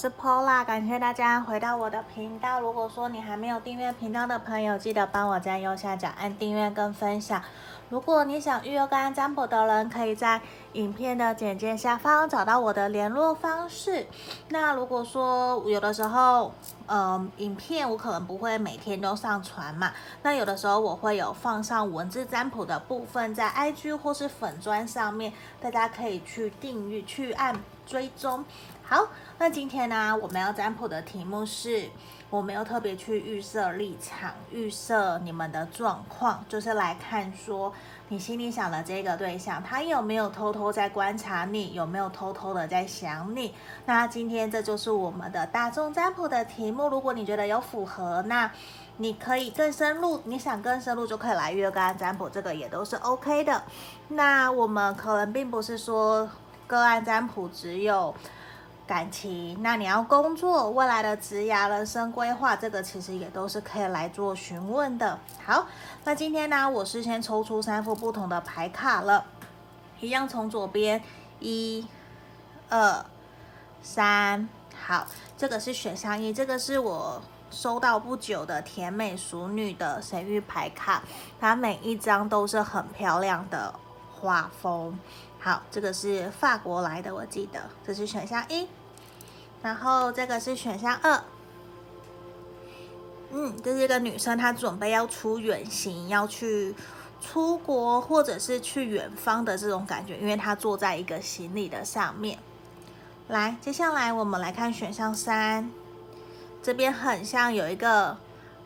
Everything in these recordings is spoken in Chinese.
是 Pola，感谢大家回到我的频道。如果说你还没有订阅频道的朋友，记得帮我在右下角按订阅跟分享。如果你想预约个案占卜的人，可以在影片的简介下方找到我的联络方式。那如果说有的时候，嗯、影片我可能不会每天都上传嘛，那有的时候我会有放上文字占卜的部分在 IG 或是粉砖上面，大家可以去订阅、去按追踪。好，那今天呢，我们要占卜的题目是。我没有特别去预设立场，预设你们的状况，就是来看说你心里想的这个对象，他有没有偷偷在观察你，有没有偷偷的在想你。那今天这就是我们的大众占卜的题目。如果你觉得有符合，那你可以更深入，你想更深入就可以来约个案占卜，这个也都是 OK 的。那我们可能并不是说个案占卜只有。感情，那你要工作，未来的职涯、人生规划，这个其实也都是可以来做询问的。好，那今天呢，我是先抽出三副不同的牌卡了，一样从左边，一、二、三。好，这个是选项一，这个是我收到不久的甜美淑女的神域牌卡，它每一张都是很漂亮的画风。好，这个是法国来的，我记得，这是选项一。然后这个是选项二，嗯，这是一个女生，她准备要出远行，要去出国或者是去远方的这种感觉，因为她坐在一个行李的上面。来，接下来我们来看选项三，这边很像有一个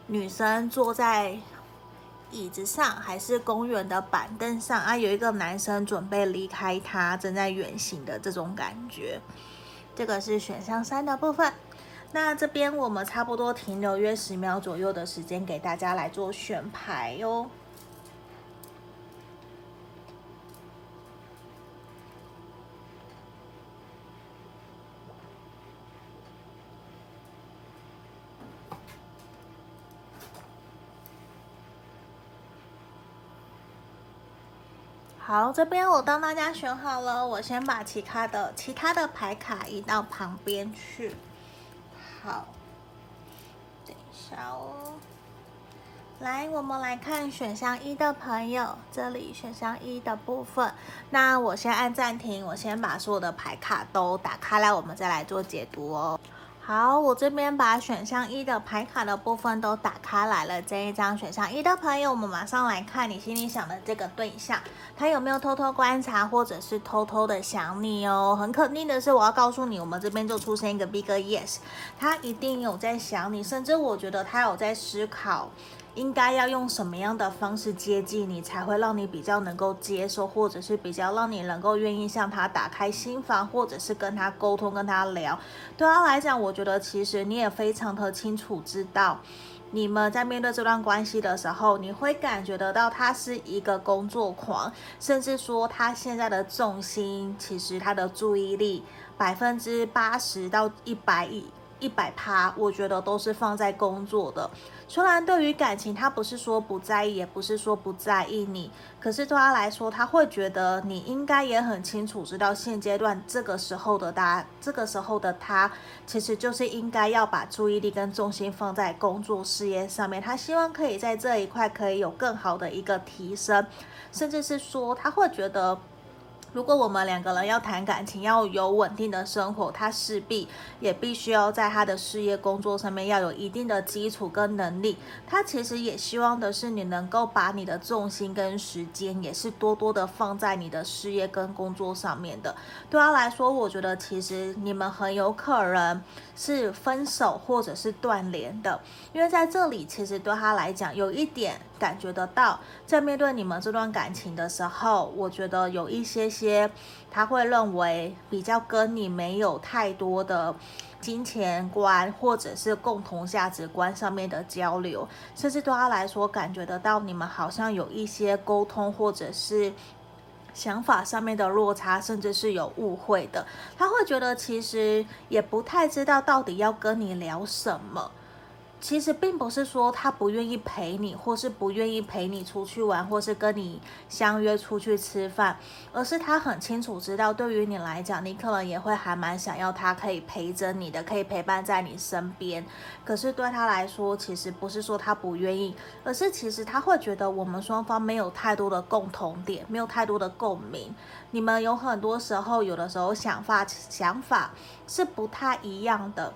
女生坐在椅子上，还是公园的板凳上啊，有一个男生准备离开她，正在远行的这种感觉。这个是选项三的部分，那这边我们差不多停留约十秒左右的时间，给大家来做选牌哟。好，这边我帮大家选好了，我先把其他的其他的牌卡移到旁边去。好，等一下哦。来，我们来看选项一的朋友，这里选项一的部分。那我先按暂停，我先把所有的牌卡都打开来，我们再来做解读哦。好，我这边把选项一的牌卡的部分都打开来了。这一张选项一的朋友，我们马上来看你心里想的这个对象，他有没有偷偷观察，或者是偷偷的想你哦？很肯定的是，我要告诉你，我们这边就出现一个 big yes，他一定有在想你，甚至我觉得他有在思考。应该要用什么样的方式接近你，才会让你比较能够接受，或者是比较让你能够愿意向他打开心房，或者是跟他沟通、跟他聊。对他来讲，我觉得其实你也非常的清楚知道，你们在面对这段关系的时候，你会感觉得到他是一个工作狂，甚至说他现在的重心，其实他的注意力百分之八十到一百以一百趴，我觉得都是放在工作的。虽然对于感情，他不是说不在意，也不是说不在意你，可是对他来说，他会觉得你应该也很清楚知道，现阶段这个时候的他，这个时候的他，其实就是应该要把注意力跟重心放在工作事业上面。他希望可以在这一块可以有更好的一个提升，甚至是说他会觉得。如果我们两个人要谈感情，要有稳定的生活，他势必也必须要在他的事业工作上面要有一定的基础跟能力。他其实也希望的是你能够把你的重心跟时间，也是多多的放在你的事业跟工作上面的。对他来说，我觉得其实你们很有可能是分手或者是断联的，因为在这里其实对他来讲有一点。感觉得到，在面对你们这段感情的时候，我觉得有一些些，他会认为比较跟你没有太多的金钱观或者是共同价值观上面的交流，甚至对他来说，感觉得到你们好像有一些沟通或者是想法上面的落差，甚至是有误会的。他会觉得其实也不太知道到底要跟你聊什么。其实并不是说他不愿意陪你，或是不愿意陪你出去玩，或是跟你相约出去吃饭，而是他很清楚知道，对于你来讲，你可能也会还蛮想要他可以陪着你的，可以陪伴在你身边。可是对他来说，其实不是说他不愿意，而是其实他会觉得我们双方没有太多的共同点，没有太多的共鸣。你们有很多时候，有的时候想法想法是不太一样的。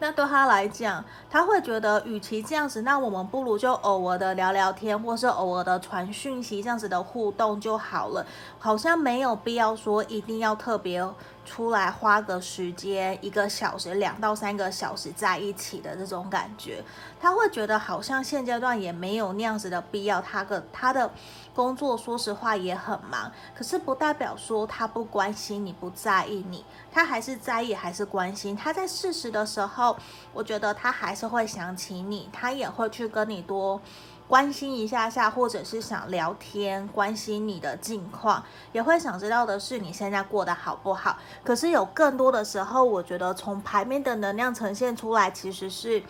那对他来讲，他会觉得，与其这样子，那我们不如就偶尔的聊聊天，或是偶尔的传讯息，这样子的互动就好了，好像没有必要说一定要特别出来花个时间，一个小时、两到三个小时在一起的这种感觉，他会觉得好像现阶段也没有那样子的必要。他的他的。工作说实话也很忙，可是不代表说他不关心你，不在意你，他还是在意，还是关心。他在适时的时候，我觉得他还是会想起你，他也会去跟你多关心一下下，或者是想聊天，关心你的近况，也会想知道的是你现在过得好不好。可是有更多的时候，我觉得从牌面的能量呈现出来，其实是。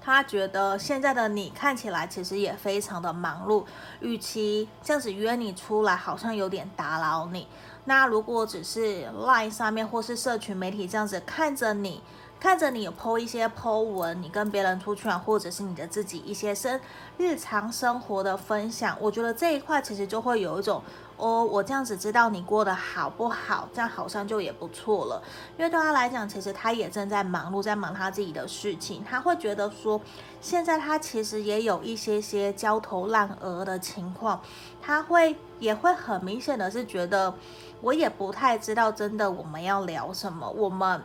他觉得现在的你看起来其实也非常的忙碌，与其这样子约你出来，好像有点打扰你。那如果只是 Line 上面或是社群媒体这样子看着你，看着你有 po 一些 po 文，你跟别人出去啊，或者是你的自己一些生日常生活的分享，我觉得这一块其实就会有一种。哦，我这样子知道你过得好不好，这样好像就也不错了。因为对他来讲，其实他也正在忙碌，在忙他自己的事情。他会觉得说，现在他其实也有一些些焦头烂额的情况。他会也会很明显的是觉得，我也不太知道真的我们要聊什么，我们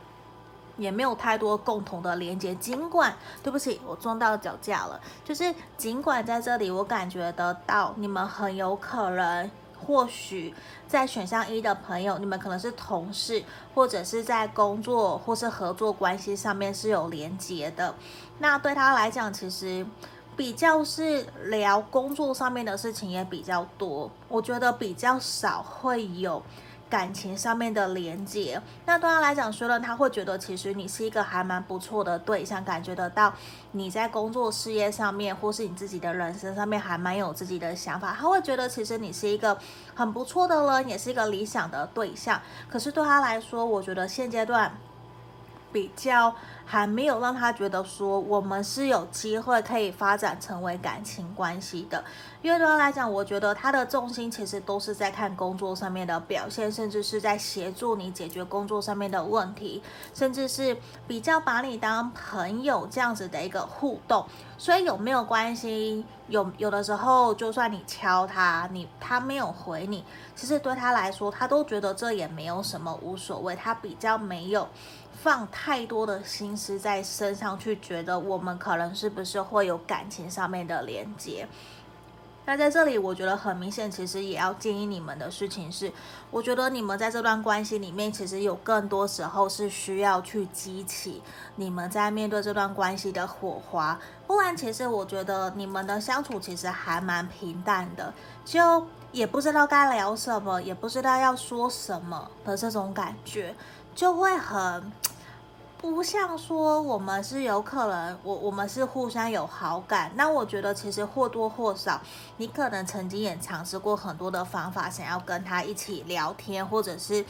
也没有太多共同的连接。尽管对不起，我撞到脚架了，就是尽管在这里，我感觉得到你们很有可能。或许在选项一的朋友，你们可能是同事，或者是在工作或是合作关系上面是有连结的。那对他来讲，其实比较是聊工作上面的事情也比较多，我觉得比较少会有。感情上面的连接，那对他来讲说呢，他会觉得其实你是一个还蛮不错的对象，感觉得到你在工作事业上面，或是你自己的人生上面还蛮有自己的想法，他会觉得其实你是一个很不错的人，也是一个理想的对象。可是对他来说，我觉得现阶段。比较还没有让他觉得说我们是有机会可以发展成为感情关系的，因为对他来讲，我觉得他的重心其实都是在看工作上面的表现，甚至是在协助你解决工作上面的问题，甚至是比较把你当朋友这样子的一个互动。所以有没有关系？有有的时候，就算你敲他，你他没有回你，其实对他来说，他都觉得这也没有什么，无所谓。他比较没有。放太多的心思在身上去，觉得我们可能是不是会有感情上面的连接？那在这里，我觉得很明显，其实也要建议你们的事情是，我觉得你们在这段关系里面，其实有更多时候是需要去激起你们在面对这段关系的火花，不然，其实我觉得你们的相处其实还蛮平淡的，就也不知道该聊什么，也不知道要说什么的这种感觉，就会很。不像说我们是有可能，我我们是互相有好感。那我觉得其实或多或少，你可能曾经也尝试过很多的方法，想要跟他一起聊天，或者是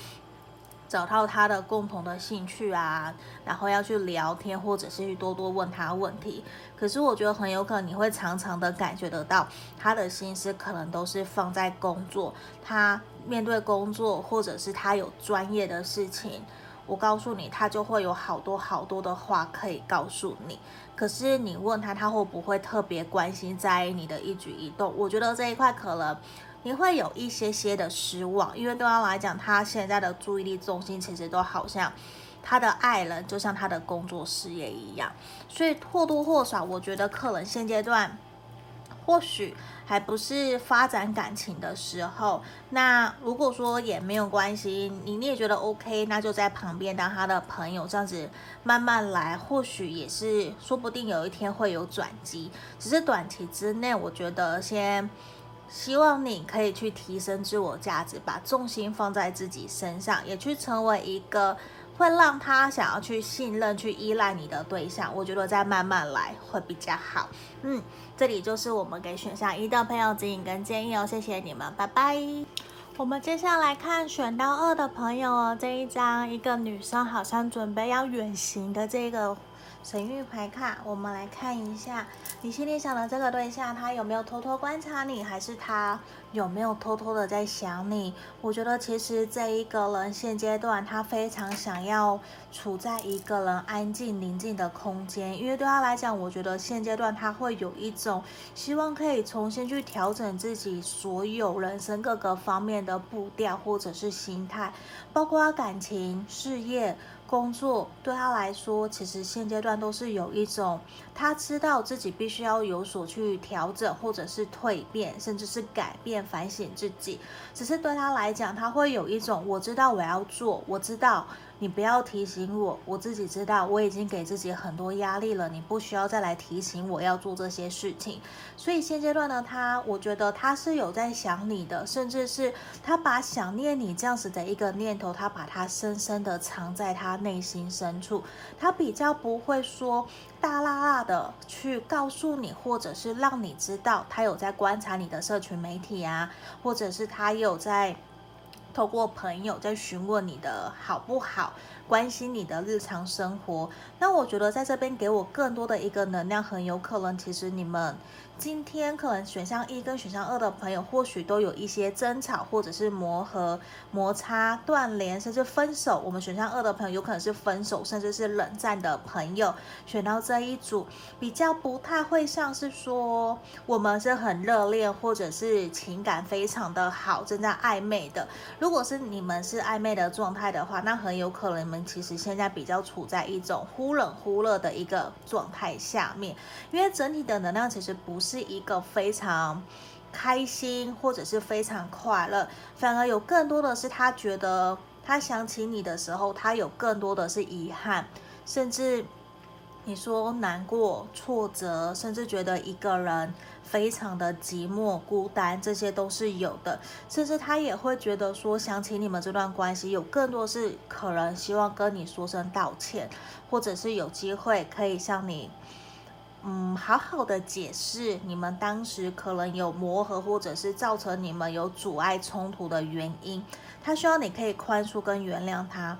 找到他的共同的兴趣啊，然后要去聊天，或者是去多多问他问题。可是我觉得很有可能你会常常的感觉得到，他的心思可能都是放在工作，他面对工作，或者是他有专业的事情。我告诉你，他就会有好多好多的话可以告诉你。可是你问他，他会不会特别关心在意你的一举一动？我觉得这一块可能你会有一些些的失望，因为对他来讲，他现在的注意力重心其实都好像他的爱人，就像他的工作事业一样。所以或多或少，我觉得可能现阶段。或许还不是发展感情的时候，那如果说也没有关系，你你也觉得 OK，那就在旁边当他的朋友，这样子慢慢来，或许也是说不定有一天会有转机。只是短期之内，我觉得先希望你可以去提升自我价值，把重心放在自己身上，也去成为一个。会让他想要去信任、去依赖你的对象。我觉得再慢慢来会比较好。嗯，这里就是我们给选项一的朋友指引跟建议哦，谢谢你们，拜拜。我们接下来看选到二的朋友哦，这一张一个女生好像准备要远行的这个。神諭牌卡，我们来看一下，你心里想的这个对象，他有没有偷偷观察你，还是他有没有偷偷的在想你？我觉得其实这一个人现阶段他非常想要处在一个人安静宁静的空间，因为对他来讲，我觉得现阶段他会有一种希望可以重新去调整自己所有人生各个方面的步调或者是心态，包括感情、事业。工作对他来说，其实现阶段都是有一种，他知道自己必须要有所去调整，或者是蜕变，甚至是改变、反省自己。只是对他来讲，他会有一种，我知道我要做，我知道。你不要提醒我，我自己知道，我已经给自己很多压力了，你不需要再来提醒我要做这些事情。所以现阶段呢，他我觉得他是有在想你的，甚至是他把想念你这样子的一个念头，他把它深深的藏在他内心深处，他比较不会说大剌剌的去告诉你，或者是让你知道他有在观察你的社群媒体啊，或者是他有在。透过朋友在询问你的好不好，关心你的日常生活。那我觉得在这边给我更多的一个能量，很有可能其实你们。今天可能选项一跟选项二的朋友，或许都有一些争吵，或者是磨合、摩擦、断联，甚至分手。我们选项二的朋友有可能是分手，甚至是冷战的朋友。选到这一组，比较不太会像是说我们是很热恋，或者是情感非常的好，正在暧昧的。如果是你们是暧昧的状态的话，那很有可能你们其实现在比较处在一种忽冷忽热的一个状态下面，因为整体的能量其实不是。一个非常开心，或者是非常快乐，反而有更多的是他觉得他想起你的时候，他有更多的是遗憾，甚至你说难过、挫折，甚至觉得一个人非常的寂寞、孤单，这些都是有的。甚至他也会觉得说，想起你们这段关系，有更多是可能希望跟你说声道歉，或者是有机会可以向你。嗯，好好的解释你们当时可能有磨合，或者是造成你们有阻碍冲突的原因。他需要你可以宽恕跟原谅他。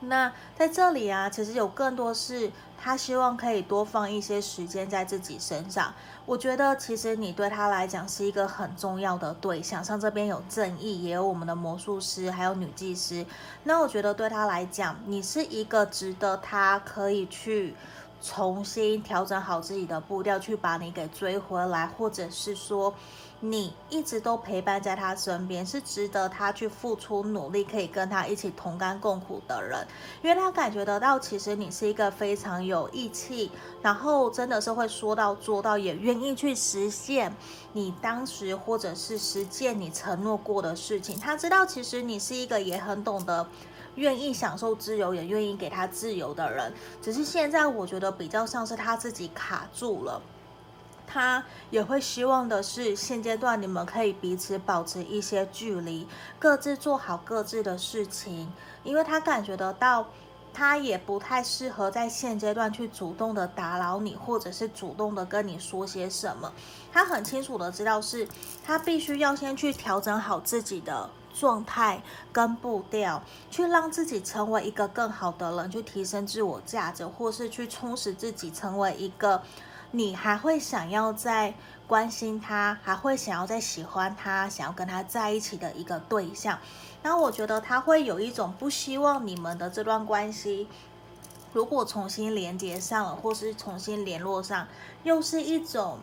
那在这里啊，其实有更多是他希望可以多放一些时间在自己身上。我觉得其实你对他来讲是一个很重要的对象。像这边有正义，也有我们的魔术师，还有女技师。那我觉得对他来讲，你是一个值得他可以去。重新调整好自己的步调，去把你给追回来，或者是说，你一直都陪伴在他身边，是值得他去付出努力，可以跟他一起同甘共苦的人，因为他感觉得到，其实你是一个非常有义气，然后真的是会说到做到，也愿意去实现你当时或者是实践你承诺过的事情。他知道，其实你是一个也很懂得。愿意享受自由，也愿意给他自由的人，只是现在我觉得比较像是他自己卡住了。他也会希望的是，现阶段你们可以彼此保持一些距离，各自做好各自的事情，因为他感觉得到，他也不太适合在现阶段去主动的打扰你，或者是主动的跟你说些什么。他很清楚的知道是，他必须要先去调整好自己的。状态跟步调，去让自己成为一个更好的人，去提升自我价值，或是去充实自己，成为一个你还会想要再关心他，还会想要再喜欢他，想要跟他在一起的一个对象。那我觉得他会有一种不希望你们的这段关系，如果重新连接上了，或是重新联络上，又是一种。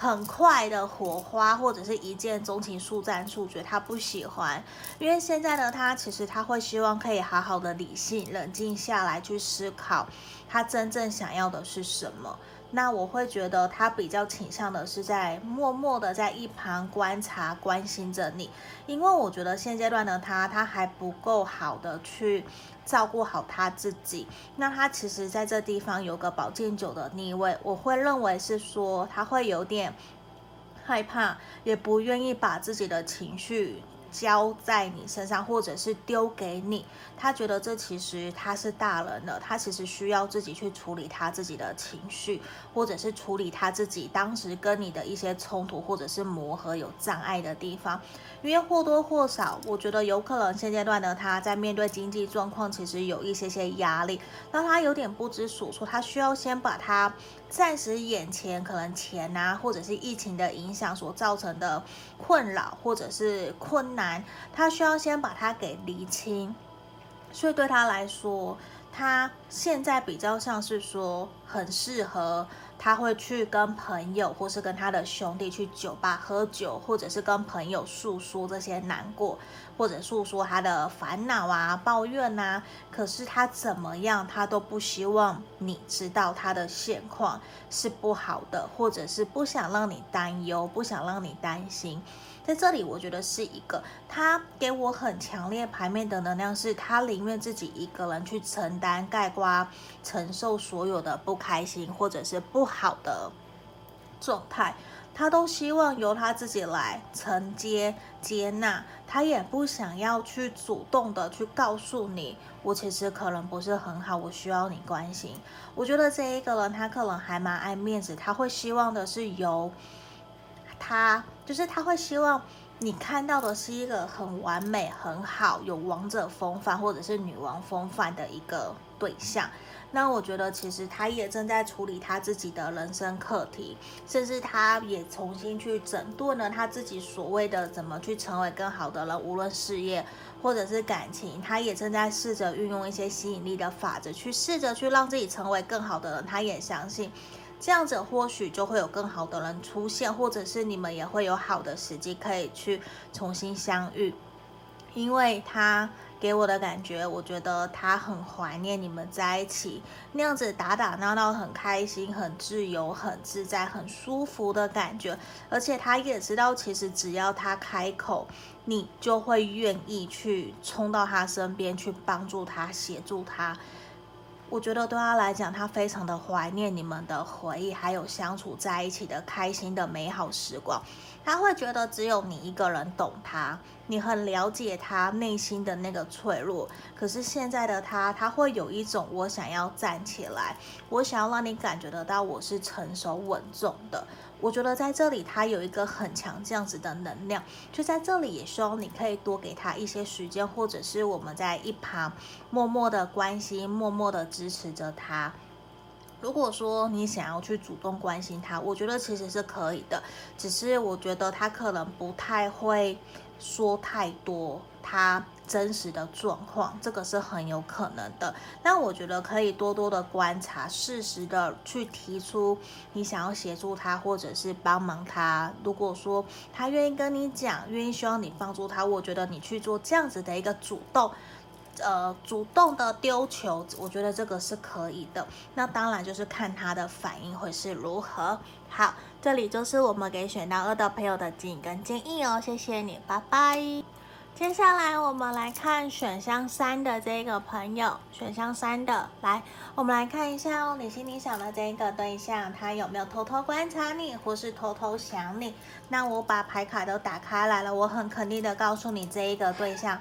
很快的火花，或者是一见钟情、速战速决，他不喜欢，因为现在的他其实他会希望可以好好的理性、冷静下来去思考，他真正想要的是什么。那我会觉得他比较倾向的是在默默的在一旁观察、关心着你，因为我觉得现阶段的他，他还不够好的去照顾好他自己。那他其实在这地方有个宝剑九的逆位，我会认为是说他会有点害怕，也不愿意把自己的情绪交在你身上，或者是丢给你。他觉得这其实他是大人了，他其实需要自己去处理他自己的情绪，或者是处理他自己当时跟你的一些冲突，或者是磨合有障碍的地方。因为或多或少，我觉得有可能现阶段的他在面对经济状况，其实有一些些压力，让他有点不知所措。他需要先把他暂时眼前可能钱啊，或者是疫情的影响所造成的困扰，或者是困难，他需要先把它给厘清。所以对他来说，他现在比较像是说很适合。他会去跟朋友，或是跟他的兄弟去酒吧喝酒，或者是跟朋友诉说这些难过，或者诉说他的烦恼啊、抱怨呐、啊。可是他怎么样，他都不希望你知道他的现况是不好的，或者是不想让你担忧，不想让你担心。在这里，我觉得是一个他给我很强烈牌面的能量，是他宁愿自己一个人去承担、盖瓜、承受所有的不开心或者是不好的状态，他都希望由他自己来承接、接纳。他也不想要去主动的去告诉你，我其实可能不是很好，我需要你关心。我觉得这一个人他可能还蛮爱面子，他会希望的是由。他就是他会希望你看到的是一个很完美、很好、有王者风范或者是女王风范的一个对象。那我觉得其实他也正在处理他自己的人生课题，甚至他也重新去整顿了他自己所谓的怎么去成为更好的人，无论事业或者是感情，他也正在试着运用一些吸引力的法则去试着去让自己成为更好的人。他也相信。这样子或许就会有更好的人出现，或者是你们也会有好的时机可以去重新相遇。因为他给我的感觉，我觉得他很怀念你们在一起那样子打打闹闹，很开心、很自由、很自在、很舒服的感觉。而且他也知道，其实只要他开口，你就会愿意去冲到他身边去帮助他、协助他。我觉得对他来讲，他非常的怀念你们的回忆，还有相处在一起的开心的美好时光。他会觉得只有你一个人懂他，你很了解他内心的那个脆弱。可是现在的他，他会有一种我想要站起来，我想要让你感觉得到我是成熟稳重的。我觉得在这里，他有一个很强这样子的能量，就在这里也希望你可以多给他一些时间，或者是我们在一旁默默的关心、默默的支持着他。如果说你想要去主动关心他，我觉得其实是可以的，只是我觉得他可能不太会说太多。他真实的状况，这个是很有可能的。那我觉得可以多多的观察，适时的去提出你想要协助他，或者是帮忙他。如果说他愿意跟你讲，愿意希望你帮助他，我觉得你去做这样子的一个主动，呃，主动的丢球，我觉得这个是可以的。那当然就是看他的反应会是如何。好，这里就是我们给选到二的朋友的建议跟建议哦。谢谢你，拜拜。接下来我们来看选项三的这个朋友，选项三的，来，我们来看一下哦，你心里想的这一个对象，他有没有偷偷观察你，或是偷偷想你？那我把牌卡都打开来了，我很肯定的告诉你，这一个对象，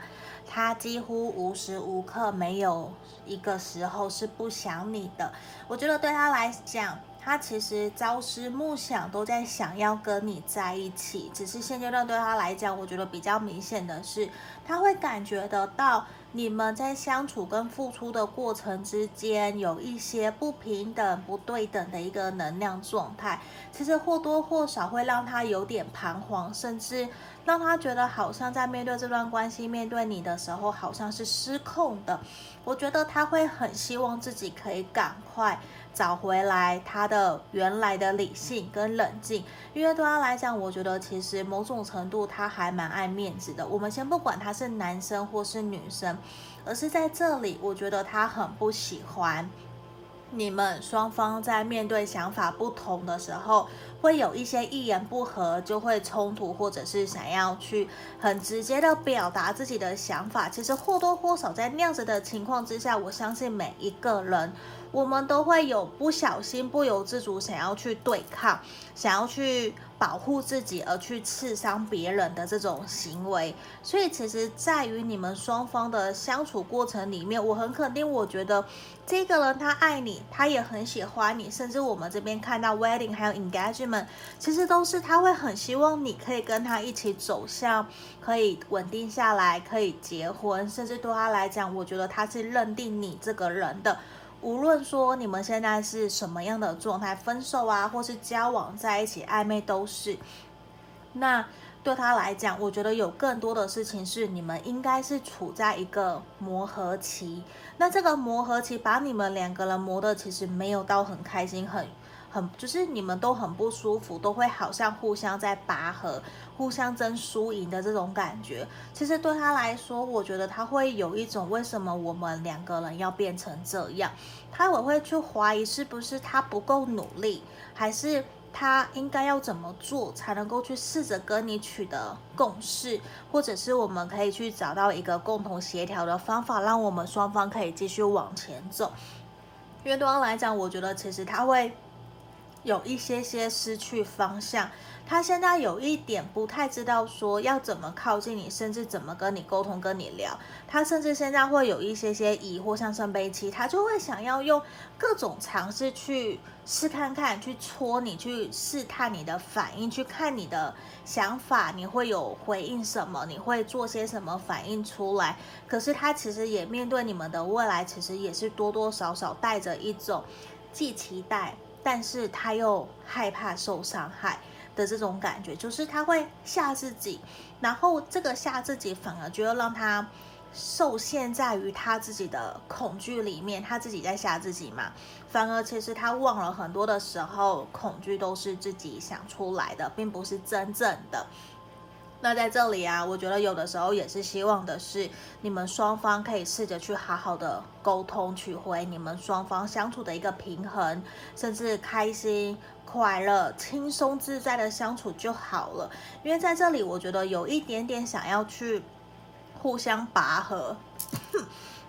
他几乎无时无刻没有一个时候是不想你的。我觉得对他来讲。他其实朝思暮想都在想要跟你在一起，只是现阶段对他来讲，我觉得比较明显的是，他会感觉得到你们在相处跟付出的过程之间有一些不平等、不对等的一个能量状态，其实或多或少会让他有点彷徨，甚至让他觉得好像在面对这段关系、面对你的时候，好像是失控的。我觉得他会很希望自己可以赶快。找回来他的原来的理性跟冷静，因为对他来讲，我觉得其实某种程度他还蛮爱面子的。我们先不管他是男生或是女生，而是在这里，我觉得他很不喜欢你们双方在面对想法不同的时候，会有一些一言不合就会冲突，或者是想要去很直接的表达自己的想法。其实或多或少在那样子的情况之下，我相信每一个人。我们都会有不小心、不由自主想要去对抗、想要去保护自己而去刺伤别人的这种行为，所以其实在于你们双方的相处过程里面，我很肯定，我觉得这个人他爱你，他也很喜欢你，甚至我们这边看到 wedding 还有 engagement，其实都是他会很希望你可以跟他一起走向可以稳定下来、可以结婚，甚至对他来讲，我觉得他是认定你这个人的。无论说你们现在是什么样的状态，分手啊，或是交往在一起暧昧都是。那对他来讲，我觉得有更多的事情是你们应该是处在一个磨合期。那这个磨合期把你们两个人磨的其实没有到很开心，很。很就是你们都很不舒服，都会好像互相在拔河，互相争输赢的这种感觉。其实对他来说，我觉得他会有一种为什么我们两个人要变成这样？他也会去怀疑是不是他不够努力，还是他应该要怎么做才能够去试着跟你取得共识，或者是我们可以去找到一个共同协调的方法，让我们双方可以继续往前走。因为对方来讲，我觉得其实他会。有一些些失去方向，他现在有一点不太知道说要怎么靠近你，甚至怎么跟你沟通、跟你聊。他甚至现在会有一些些疑惑，像圣杯七，他就会想要用各种尝试去试看看，去戳你，去试探你的反应，去看你的想法，你会有回应什么，你会做些什么反应出来。可是他其实也面对你们的未来，其实也是多多少少带着一种既期待。但是他又害怕受伤害的这种感觉，就是他会吓自己，然后这个吓自己反而就要让他受限在于他自己的恐惧里面，他自己在吓自己嘛，反而其实他忘了很多的时候，恐惧都是自己想出来的，并不是真正的。那在这里啊，我觉得有的时候也是希望的是，你们双方可以试着去好好的沟通，取回你们双方相处的一个平衡，甚至开心、快乐、轻松自在的相处就好了。因为在这里，我觉得有一点点想要去互相拔河，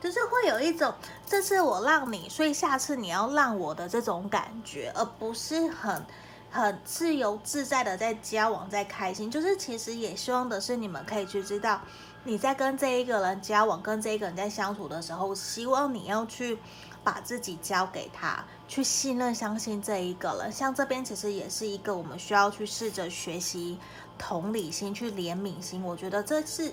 就是会有一种这次我让你，所以下次你要让我的这种感觉，而不是很。很自由自在的在交往，在开心，就是其实也希望的是你们可以去知道，你在跟这一个人交往，跟这一个人在相处的时候，希望你要去把自己交给他，去信任、相信这一个人。像这边其实也是一个我们需要去试着学习同理心、去怜悯心。我觉得这是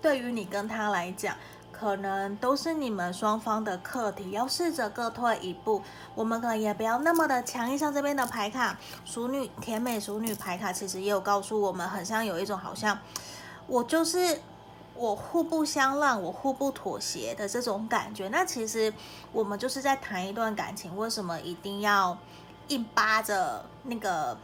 对于你跟他来讲。可能都是你们双方的课题，要试着各退一步。我们可能也不要那么的强硬，像这边的牌卡，熟女甜美熟女牌卡，其实也有告诉我们，很像有一种好像我就是我互不相让，我互不妥协的这种感觉。那其实我们就是在谈一段感情，为什么一定要硬扒着那个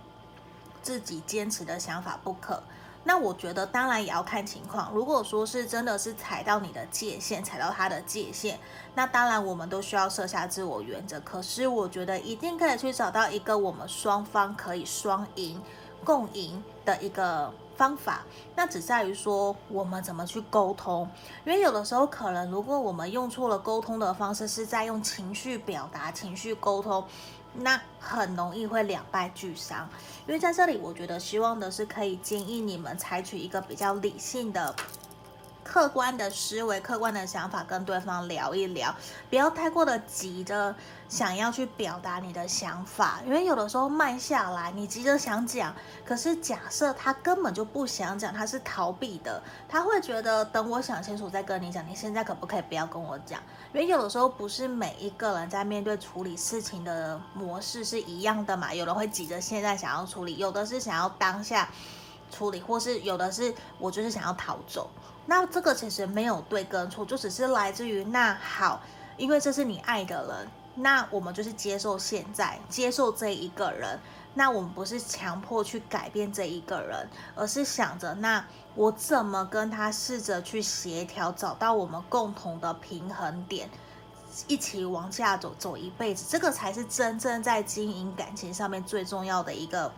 自己坚持的想法不可？那我觉得当然也要看情况。如果说是真的是踩到你的界限，踩到他的界限，那当然我们都需要设下自我原则。可是我觉得一定可以去找到一个我们双方可以双赢、共赢的一个方法。那只在于说我们怎么去沟通。因为有的时候可能如果我们用错了沟通的方式，是在用情绪表达、情绪沟通。那很容易会两败俱伤，因为在这里，我觉得希望的是可以建议你们采取一个比较理性的。客观的思维、客观的想法，跟对方聊一聊，不要太过的急着想要去表达你的想法，因为有的时候慢下来，你急着想讲，可是假设他根本就不想讲，他是逃避的，他会觉得等我想清楚再跟你讲，你现在可不可以不要跟我讲？因为有的时候不是每一个人在面对处理事情的模式是一样的嘛，有的会急着现在想要处理，有的是想要当下处理，或是有的是我就是想要逃走。那这个其实没有对跟错，就只是来自于那好，因为这是你爱的人，那我们就是接受现在，接受这一个人。那我们不是强迫去改变这一个人，而是想着那我怎么跟他试着去协调，找到我们共同的平衡点，一起往下走，走一辈子，这个才是真正在经营感情上面最重要的一个。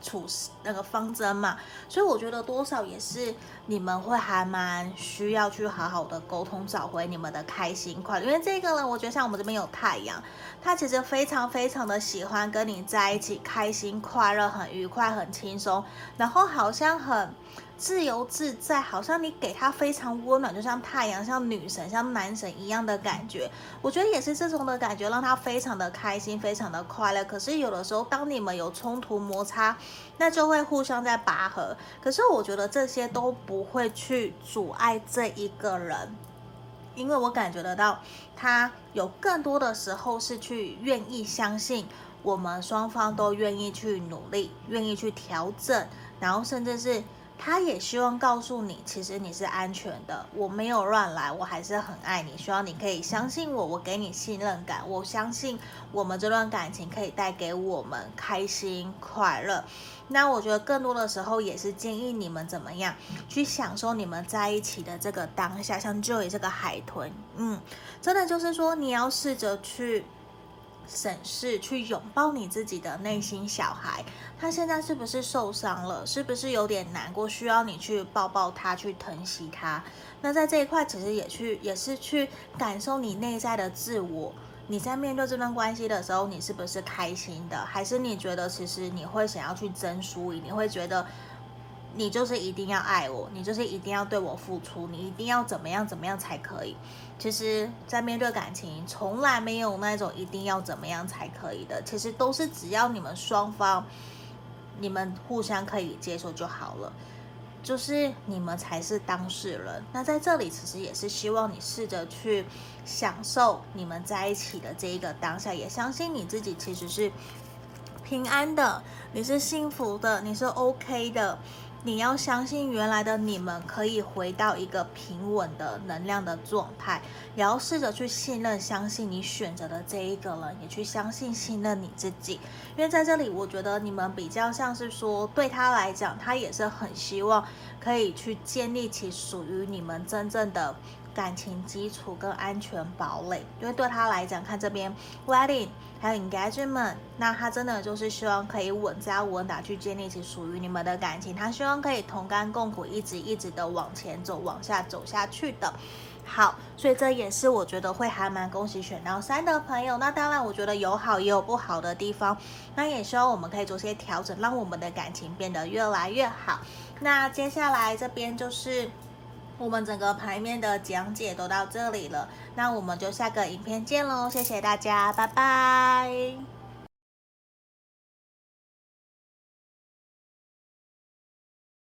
处事那个方针嘛，所以我觉得多少也是你们会还蛮需要去好好的沟通，找回你们的开心快乐。因为这个呢，我觉得像我们这边有太阳，他其实非常非常的喜欢跟你在一起，开心快乐，很愉快，很轻松，然后好像很。自由自在，好像你给他非常温暖，就像太阳、像女神、像男神一样的感觉。我觉得也是这种的感觉，让他非常的开心，非常的快乐。可是有的时候，当你们有冲突摩擦，那就会互相在拔河。可是我觉得这些都不会去阻碍这一个人，因为我感觉得到，他有更多的时候是去愿意相信我们双方都愿意去努力，愿意去调整，然后甚至是。他也希望告诉你，其实你是安全的，我没有乱来，我还是很爱你。希望你可以相信我，我给你信任感，我相信我们这段感情可以带给我们开心快乐。那我觉得更多的时候也是建议你们怎么样去享受你们在一起的这个当下。像 Joy 这个海豚，嗯，真的就是说你要试着去。审视，去拥抱你自己的内心小孩，他现在是不是受伤了？是不是有点难过？需要你去抱抱他，去疼惜他。那在这一块，其实也去，也是去感受你内在的自我。你在面对这段关系的时候，你是不是开心的？还是你觉得其实你会想要去争输赢？你会觉得？你就是一定要爱我，你就是一定要对我付出，你一定要怎么样怎么样才可以。其实，在面对感情，从来没有那种一定要怎么样才可以的。其实都是只要你们双方，你们互相可以接受就好了。就是你们才是当事人。那在这里，其实也是希望你试着去享受你们在一起的这一个当下，也相信你自己其实是平安的，你是幸福的，你是 OK 的。你要相信，原来的你们可以回到一个平稳的能量的状态，也要试着去信任、相信你选择的这一个人，也去相信、信任你自己。因为在这里，我觉得你们比较像是说，对他来讲，他也是很希望可以去建立起属于你们真正的。感情基础跟安全堡垒，因为对他来讲，看这边 wedding 还有 engagement，那他真的就是希望可以稳扎稳打去建立起属于你们的感情，他希望可以同甘共苦，一直一直的往前走，往下走下去的。好，所以这也是我觉得会还蛮恭喜选到三的朋友。那当然，我觉得有好也有不好的地方，那也希望我们可以做些调整，让我们的感情变得越来越好。那接下来这边就是。我们整个牌面的讲解都到这里了，那我们就下个影片见喽，谢谢大家，拜拜。